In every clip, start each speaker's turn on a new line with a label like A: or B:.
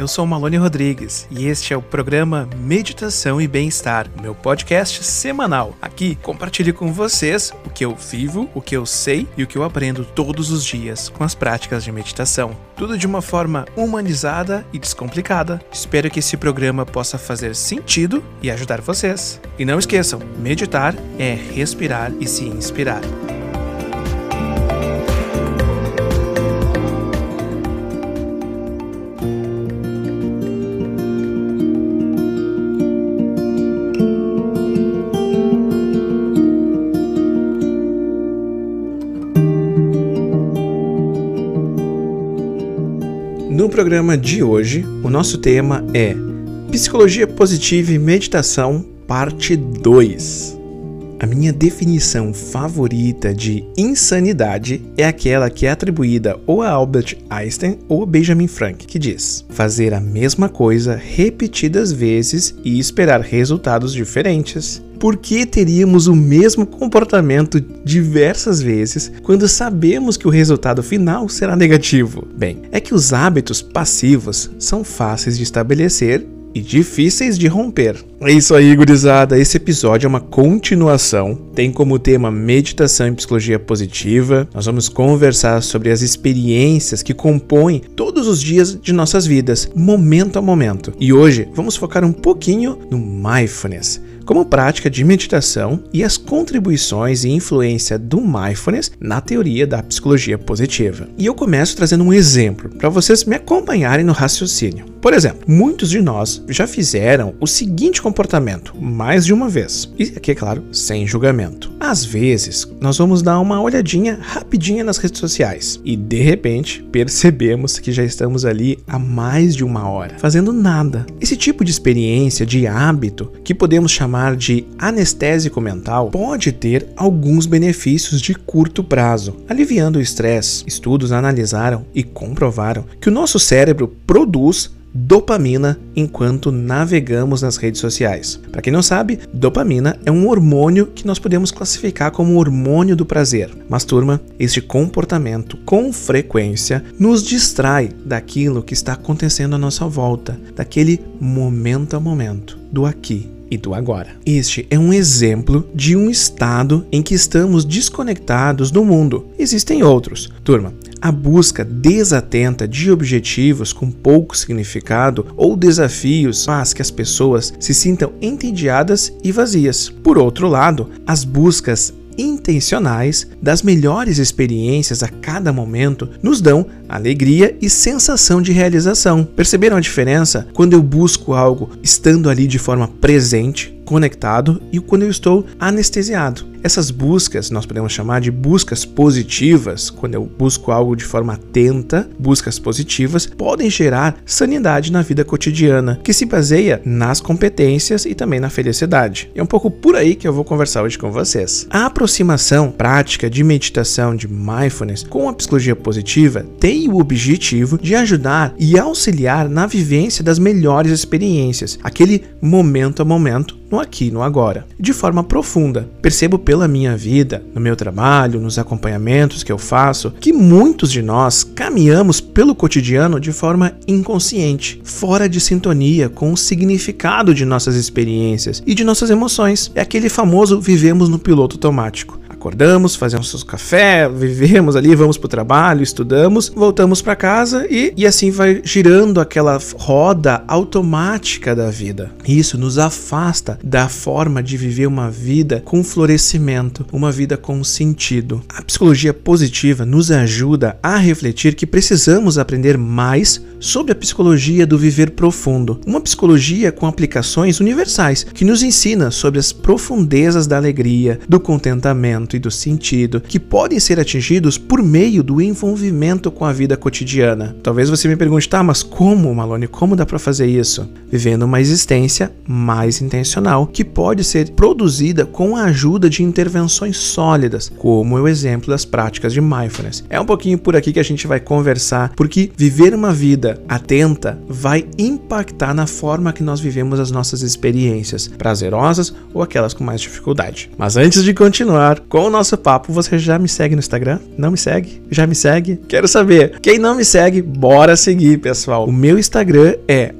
A: Eu sou Malone Rodrigues e este é o programa Meditação e Bem-Estar, meu podcast semanal. Aqui compartilho com vocês o que eu vivo, o que eu sei e o que eu aprendo todos os dias com as práticas de meditação. Tudo de uma forma humanizada e descomplicada. Espero que esse programa possa fazer sentido e ajudar vocês. E não esqueçam, meditar é respirar e se inspirar. Programa de hoje, o nosso tema é Psicologia Positiva e Meditação, parte 2. A minha definição favorita de insanidade é aquela que é atribuída ou a Albert Einstein ou a Benjamin Frank, que diz: fazer a mesma coisa repetidas vezes e esperar resultados diferentes. Por que teríamos o mesmo comportamento diversas vezes quando sabemos que o resultado final será negativo? Bem, é que os hábitos passivos são fáceis de estabelecer e difíceis de romper. É isso aí, gurizada. Esse episódio é uma continuação. Tem como tema meditação e psicologia positiva. Nós vamos conversar sobre as experiências que compõem todos os dias de nossas vidas, momento a momento. E hoje vamos focar um pouquinho no mindfulness como prática de meditação e as contribuições e influência do mindfulness na teoria da psicologia positiva. E eu começo trazendo um exemplo para vocês me acompanharem no raciocínio. Por exemplo, muitos de nós já fizeram o seguinte comportamento mais de uma vez. E aqui, é claro, sem julgamento. Às vezes, nós vamos dar uma olhadinha rapidinha nas redes sociais e de repente percebemos que já estamos ali há mais de uma hora, fazendo nada. Esse tipo de experiência, de hábito, que podemos chamar de anestésico mental, pode ter alguns benefícios de curto prazo, aliviando o estresse. Estudos analisaram e comprovaram que o nosso cérebro produz dopamina enquanto navegamos nas redes sociais. Para quem não sabe, dopamina é um hormônio que nós podemos classificar como hormônio do prazer. Mas turma, este comportamento com frequência nos distrai daquilo que está acontecendo à nossa volta, daquele momento a momento, do aqui e do agora. Este é um exemplo de um estado em que estamos desconectados do mundo. Existem outros. Turma, a busca desatenta de objetivos com pouco significado ou desafios faz que as pessoas se sintam entediadas e vazias. Por outro lado, as buscas intencionais das melhores experiências a cada momento nos dão alegria e sensação de realização. Perceberam a diferença quando eu busco algo estando ali de forma presente, conectado e quando eu estou anestesiado? Essas buscas nós podemos chamar de buscas positivas, quando eu busco algo de forma atenta, buscas positivas podem gerar sanidade na vida cotidiana, que se baseia nas competências e também na felicidade. É um pouco por aí que eu vou conversar hoje com vocês. A aproximação prática de meditação de mindfulness com a psicologia positiva tem o objetivo de ajudar e auxiliar na vivência das melhores experiências, aquele momento a momento no aqui no agora, de forma profunda. Percebo pela minha vida, no meu trabalho, nos acompanhamentos que eu faço, que muitos de nós caminhamos pelo cotidiano de forma inconsciente, fora de sintonia com o significado de nossas experiências e de nossas emoções. É aquele famoso vivemos no piloto automático. Acordamos, fazemos nosso café, vivemos ali, vamos para o trabalho, estudamos, voltamos para casa e, e assim vai girando aquela roda automática da vida. Isso nos afasta da forma de viver uma vida com florescimento, uma vida com sentido. A psicologia positiva nos ajuda a refletir que precisamos aprender mais sobre a psicologia do viver profundo, uma psicologia com aplicações universais que nos ensina sobre as profundezas da alegria, do contentamento e do sentido que podem ser atingidos por meio do envolvimento com a vida cotidiana. Talvez você me pergunte, tá, mas como, Malone, como dá para fazer isso? Vivendo uma existência mais intencional que pode ser produzida com a ajuda de intervenções sólidas, como é o exemplo das práticas de mindfulness. É um pouquinho por aqui que a gente vai conversar, porque viver uma vida atenta vai impactar na forma que nós vivemos as nossas experiências, prazerosas ou aquelas com mais dificuldade. Mas antes de continuar com o nosso papo, você já me segue no Instagram? Não me segue? Já me segue? Quero saber. Quem não me segue, bora seguir, pessoal. O meu Instagram é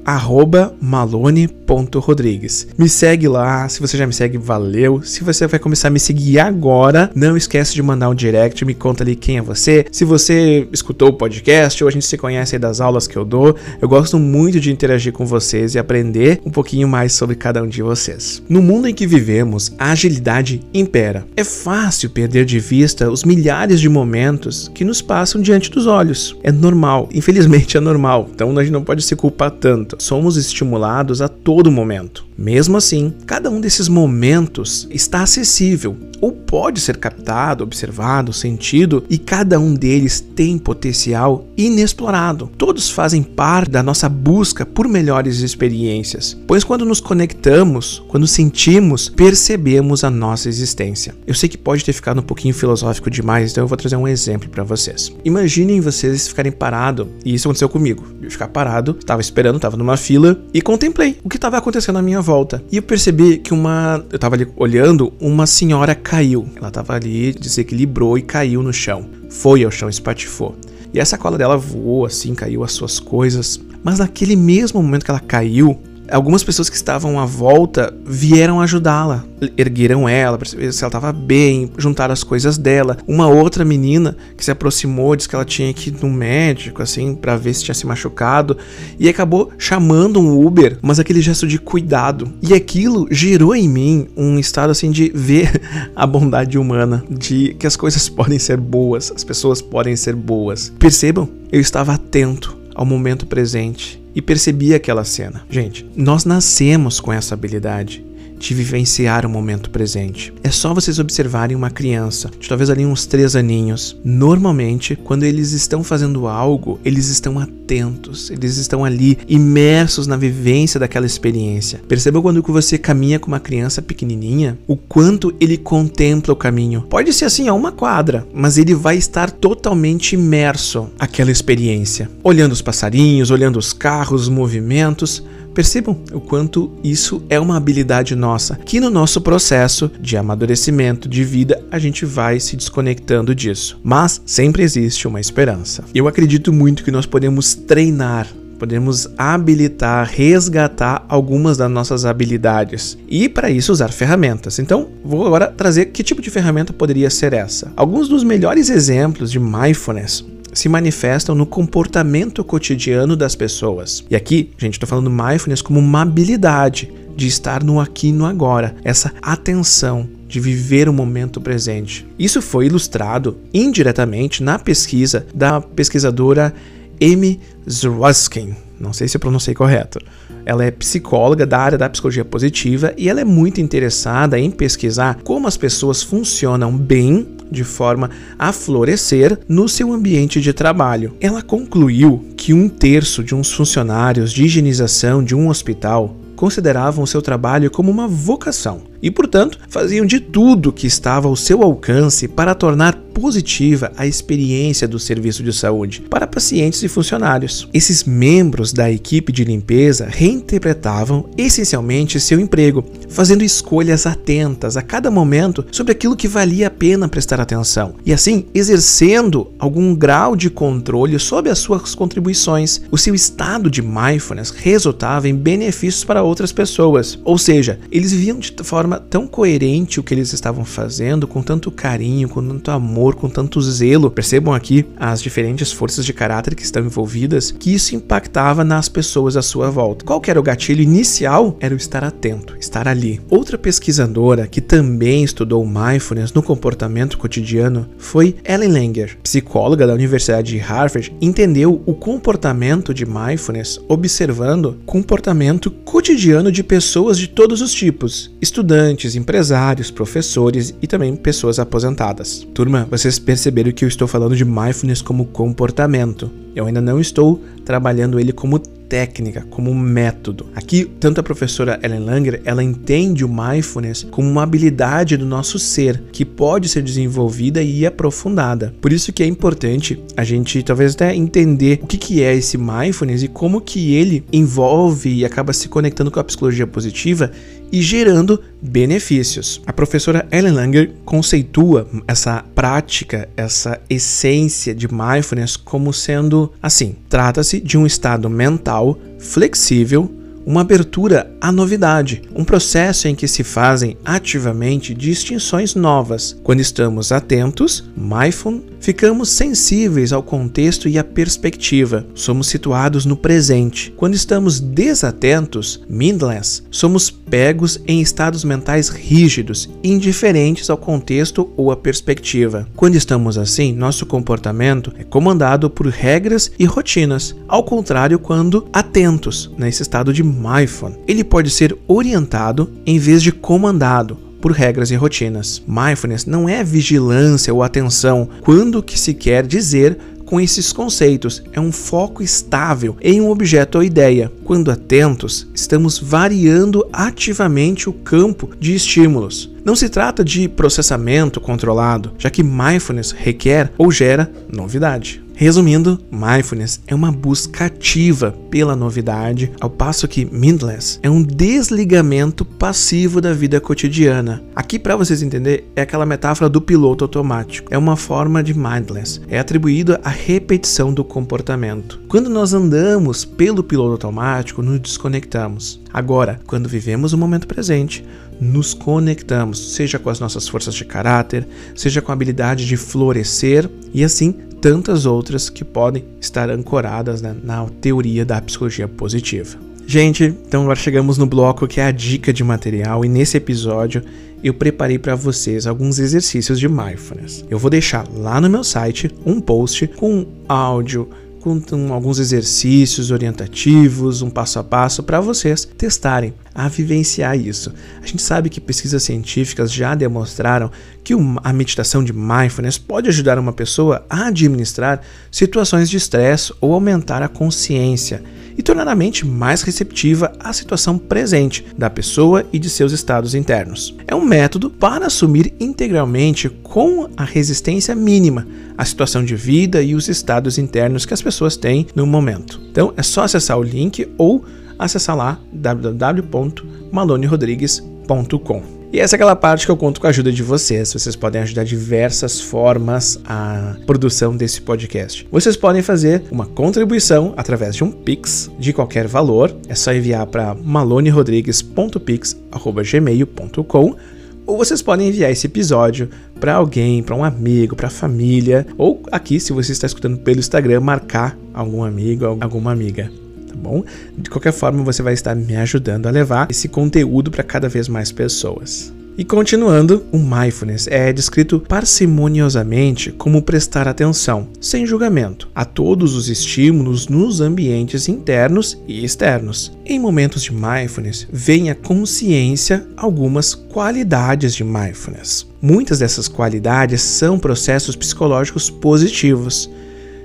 A: malone.rodrigues. Me segue lá. Se você já me segue, valeu. Se você vai começar a me seguir agora, não esquece de mandar um direct, me conta ali quem é você. Se você escutou o podcast ou a gente se conhece aí das aulas que eu dou, eu gosto muito de interagir com vocês e aprender um pouquinho mais sobre cada um de vocês. No mundo em que vivemos, a agilidade impera. É fácil perder de vista os milhares de momentos que nos passam diante dos olhos. É normal, infelizmente é normal, então a gente não pode se culpar tanto. Somos estimulados a todo momento. Mesmo assim, cada um desses momentos está acessível ou pode ser captado, observado, sentido e cada um deles tem potencial inexplorado. Todos fazem parte da nossa busca por melhores experiências, pois quando nos conectamos, quando sentimos, percebemos a nossa existência. Eu sei que pode ter ficado um pouquinho filosófico demais, então eu vou trazer um exemplo para vocês. Imaginem vocês ficarem parados, e isso aconteceu comigo. Eu ficar parado, estava esperando, estava numa fila e contemplei o que estava acontecendo à minha volta. E eu percebi que uma, eu estava ali olhando, uma senhora caiu. Ela estava ali, desequilibrou e caiu no chão. Foi ao chão, espatifou. E a sacola dela voou assim, caiu as suas coisas. Mas naquele mesmo momento que ela caiu, algumas pessoas que estavam à volta vieram ajudá-la. Ergueram ela, perceberam se ela estava bem, juntaram as coisas dela. Uma outra menina que se aproximou, disse que ela tinha que ir no médico, assim, para ver se tinha se machucado. E acabou chamando um Uber, mas aquele gesto de cuidado. E aquilo gerou em mim um estado, assim, de ver a bondade humana, de que as coisas podem ser boas, as pessoas podem ser boas. Percebam, eu estava atento ao momento presente e percebi aquela cena. Gente, nós nascemos com essa habilidade de vivenciar o momento presente. É só vocês observarem uma criança, de talvez ali uns três aninhos. Normalmente, quando eles estão fazendo algo, eles estão atentos, eles estão ali imersos na vivência daquela experiência. Perceba quando você caminha com uma criança pequenininha, o quanto ele contempla o caminho. Pode ser assim a uma quadra, mas ele vai estar totalmente imerso àquela experiência, olhando os passarinhos, olhando os carros, os movimentos Percebam o quanto isso é uma habilidade nossa, que no nosso processo de amadurecimento de vida a gente vai se desconectando disso. Mas sempre existe uma esperança. Eu acredito muito que nós podemos treinar podemos habilitar, resgatar algumas das nossas habilidades e para isso usar ferramentas. Então, vou agora trazer que tipo de ferramenta poderia ser essa. Alguns dos melhores exemplos de mindfulness se manifestam no comportamento cotidiano das pessoas. E aqui, gente, estou falando mindfulness como uma habilidade de estar no aqui e no agora, essa atenção de viver o momento presente. Isso foi ilustrado indiretamente na pesquisa da pesquisadora Amy Zwaskin. Não sei se eu pronunciei correto. Ela é psicóloga da área da psicologia positiva e ela é muito interessada em pesquisar como as pessoas funcionam bem de forma a florescer no seu ambiente de trabalho. Ela concluiu que um terço de uns funcionários de higienização de um hospital consideravam seu trabalho como uma vocação e, portanto, faziam de tudo que estava ao seu alcance para tornar positiva a experiência do serviço de saúde para pacientes e funcionários. Esses membros da equipe de limpeza reinterpretavam essencialmente seu emprego, fazendo escolhas atentas a cada momento sobre aquilo que valia a pena prestar atenção e assim exercendo algum grau de controle sobre as suas contribuições. O seu estado de mindfulness resultava em benefícios para outras pessoas, ou seja, eles viviam de forma tão coerente o que eles estavam fazendo, com tanto carinho, com tanto amor com tanto zelo. Percebam aqui as diferentes forças de caráter que estão envolvidas, que isso impactava nas pessoas à sua volta. Qual era o gatilho inicial? Era o estar atento, estar ali. Outra pesquisadora que também estudou mindfulness no comportamento cotidiano foi Ellen Langer, psicóloga da Universidade de Harvard, entendeu o comportamento de mindfulness observando comportamento cotidiano de pessoas de todos os tipos, estudantes estudantes, empresários, professores e também pessoas aposentadas. Turma, vocês perceberam que eu estou falando de mindfulness como comportamento. Eu ainda não estou trabalhando ele como técnica, como método. Aqui, tanto a professora Ellen Langer, ela entende o mindfulness como uma habilidade do nosso ser que pode ser desenvolvida e aprofundada. Por isso que é importante a gente talvez até entender o que, que é esse mindfulness e como que ele envolve e acaba se conectando com a psicologia positiva e gerando benefícios. A professora Ellen Langer conceitua essa prática, essa essência de mindfulness como sendo assim: trata-se de um estado mental flexível uma abertura à novidade, um processo em que se fazem ativamente distinções novas. Quando estamos atentos, mindful, ficamos sensíveis ao contexto e à perspectiva. Somos situados no presente. Quando estamos desatentos, mindless, somos pegos em estados mentais rígidos, indiferentes ao contexto ou à perspectiva. Quando estamos assim, nosso comportamento é comandado por regras e rotinas, ao contrário quando atentos nesse estado de mindful. Ele pode ser orientado em vez de comandado por regras e rotinas. Mindfulness não é vigilância ou atenção quando que se quer dizer com esses conceitos é um foco estável em um objeto ou ideia. Quando atentos, estamos variando ativamente o campo de estímulos. Não se trata de processamento controlado, já que mindfulness requer ou gera novidade. Resumindo, mindfulness é uma busca ativa pela novidade, ao passo que mindless é um desligamento passivo da vida cotidiana. Aqui, para vocês entenderem, é aquela metáfora do piloto automático. É uma forma de mindless. É atribuída à repetição do comportamento. Quando nós andamos pelo piloto automático, nos desconectamos. Agora, quando vivemos o momento presente, nos conectamos, seja com as nossas forças de caráter, seja com a habilidade de florescer e assim tantas outras que podem estar ancoradas né, na teoria da psicologia positiva. Gente, então agora chegamos no bloco que é a dica de material e nesse episódio eu preparei para vocês alguns exercícios de mindfulness. Eu vou deixar lá no meu site um post com áudio, com alguns exercícios orientativos, um passo a passo para vocês testarem a vivenciar isso. A gente sabe que pesquisas científicas já demonstraram que a meditação de mindfulness pode ajudar uma pessoa a administrar situações de estresse ou aumentar a consciência e tornar a mente mais receptiva à situação presente da pessoa e de seus estados internos. É um método para assumir integralmente com a resistência mínima a situação de vida e os estados internos que as pessoas têm no momento. Então é só acessar o link ou acessar lá www.malonerodrigues.com. E essa é aquela parte que eu conto com a ajuda de vocês. Vocês podem ajudar diversas formas a produção desse podcast. Vocês podem fazer uma contribuição através de um Pix de qualquer valor. É só enviar para malonerodrigues.pix@gmail.com ou vocês podem enviar esse episódio para alguém, para um amigo, para a família, ou aqui, se você está escutando pelo Instagram, marcar algum amigo, alguma amiga bom? De qualquer forma, você vai estar me ajudando a levar esse conteúdo para cada vez mais pessoas. E continuando, o mindfulness é descrito parcimoniosamente como prestar atenção, sem julgamento, a todos os estímulos nos ambientes internos e externos. Em momentos de mindfulness, vem a consciência algumas qualidades de mindfulness. Muitas dessas qualidades são processos psicológicos positivos,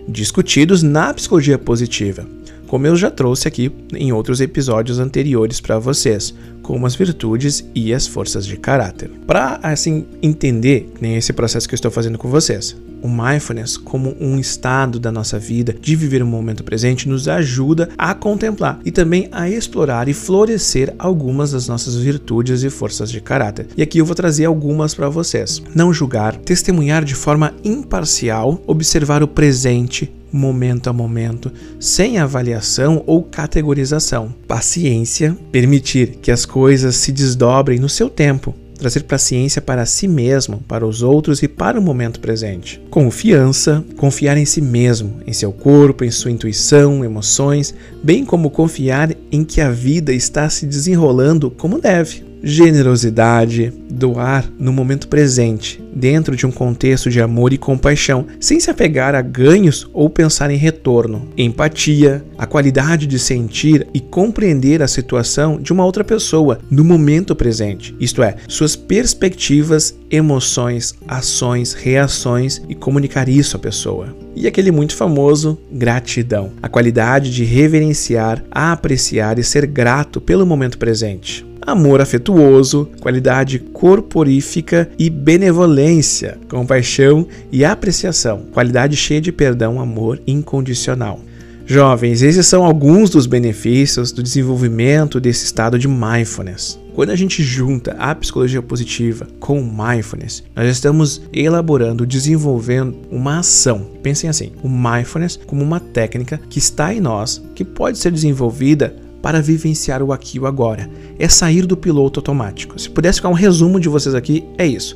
A: discutidos na psicologia positiva como eu já trouxe aqui em outros episódios anteriores para vocês, como as virtudes e as forças de caráter. Para assim entender nem esse processo que eu estou fazendo com vocês, o mindfulness como um estado da nossa vida de viver o momento presente nos ajuda a contemplar e também a explorar e florescer algumas das nossas virtudes e forças de caráter. E aqui eu vou trazer algumas para vocês. Não julgar, testemunhar de forma imparcial, observar o presente, momento a momento, sem avaliação ou categorização. Paciência, permitir que as coisas se desdobrem no seu tempo, trazer paciência para si mesmo, para os outros e para o momento presente. Confiança, confiar em si mesmo, em seu corpo, em sua intuição, emoções, bem como confiar em que a vida está se desenrolando como deve. Generosidade, doar no momento presente, dentro de um contexto de amor e compaixão, sem se apegar a ganhos ou pensar em retorno. Empatia, a qualidade de sentir e compreender a situação de uma outra pessoa no momento presente, isto é, suas perspectivas, emoções, ações, reações e comunicar isso à pessoa. E aquele muito famoso gratidão, a qualidade de reverenciar, apreciar e ser grato pelo momento presente amor afetuoso, qualidade corporífica e benevolência, compaixão e apreciação, qualidade cheia de perdão, amor incondicional. Jovens, esses são alguns dos benefícios do desenvolvimento desse estado de mindfulness. Quando a gente junta a psicologia positiva com mindfulness, nós estamos elaborando, desenvolvendo uma ação. Pensem assim: o mindfulness como uma técnica que está em nós, que pode ser desenvolvida para vivenciar o aqui e o agora. É sair do piloto automático. Se pudesse ficar um resumo de vocês aqui, é isso.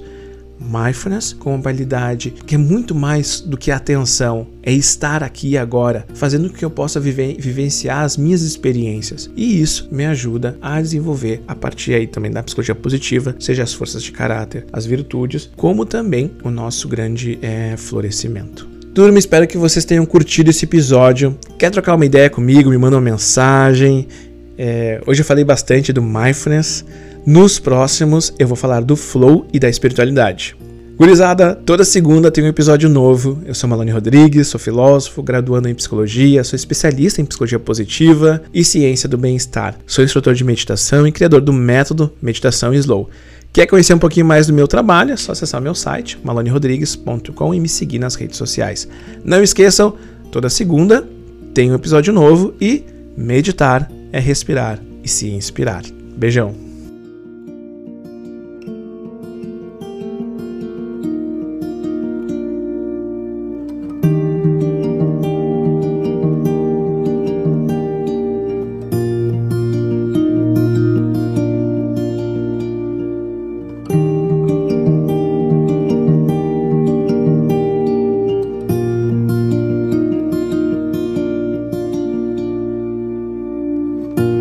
A: Mindfulness com habilidade que é muito mais do que atenção, é estar aqui e agora, fazendo com que eu possa vivenciar as minhas experiências. E isso me ajuda a desenvolver, a partir aí também da psicologia positiva, seja as forças de caráter, as virtudes, como também o nosso grande é, florescimento. Turma, espero que vocês tenham curtido esse episódio. Quer trocar uma ideia comigo? Me manda uma mensagem. É, hoje eu falei bastante do mindfulness. Nos próximos eu vou falar do flow e da espiritualidade. Gurizada, toda segunda tem um episódio novo. Eu sou Malone Rodrigues, sou filósofo, graduando em psicologia, sou especialista em psicologia positiva e ciência do bem-estar. Sou instrutor de meditação e criador do método Meditação Slow. Quer conhecer um pouquinho mais do meu trabalho? É só acessar meu site, malonerodrigues.com e me seguir nas redes sociais. Não esqueçam, toda segunda tem um episódio novo e meditar é respirar e se inspirar. Beijão!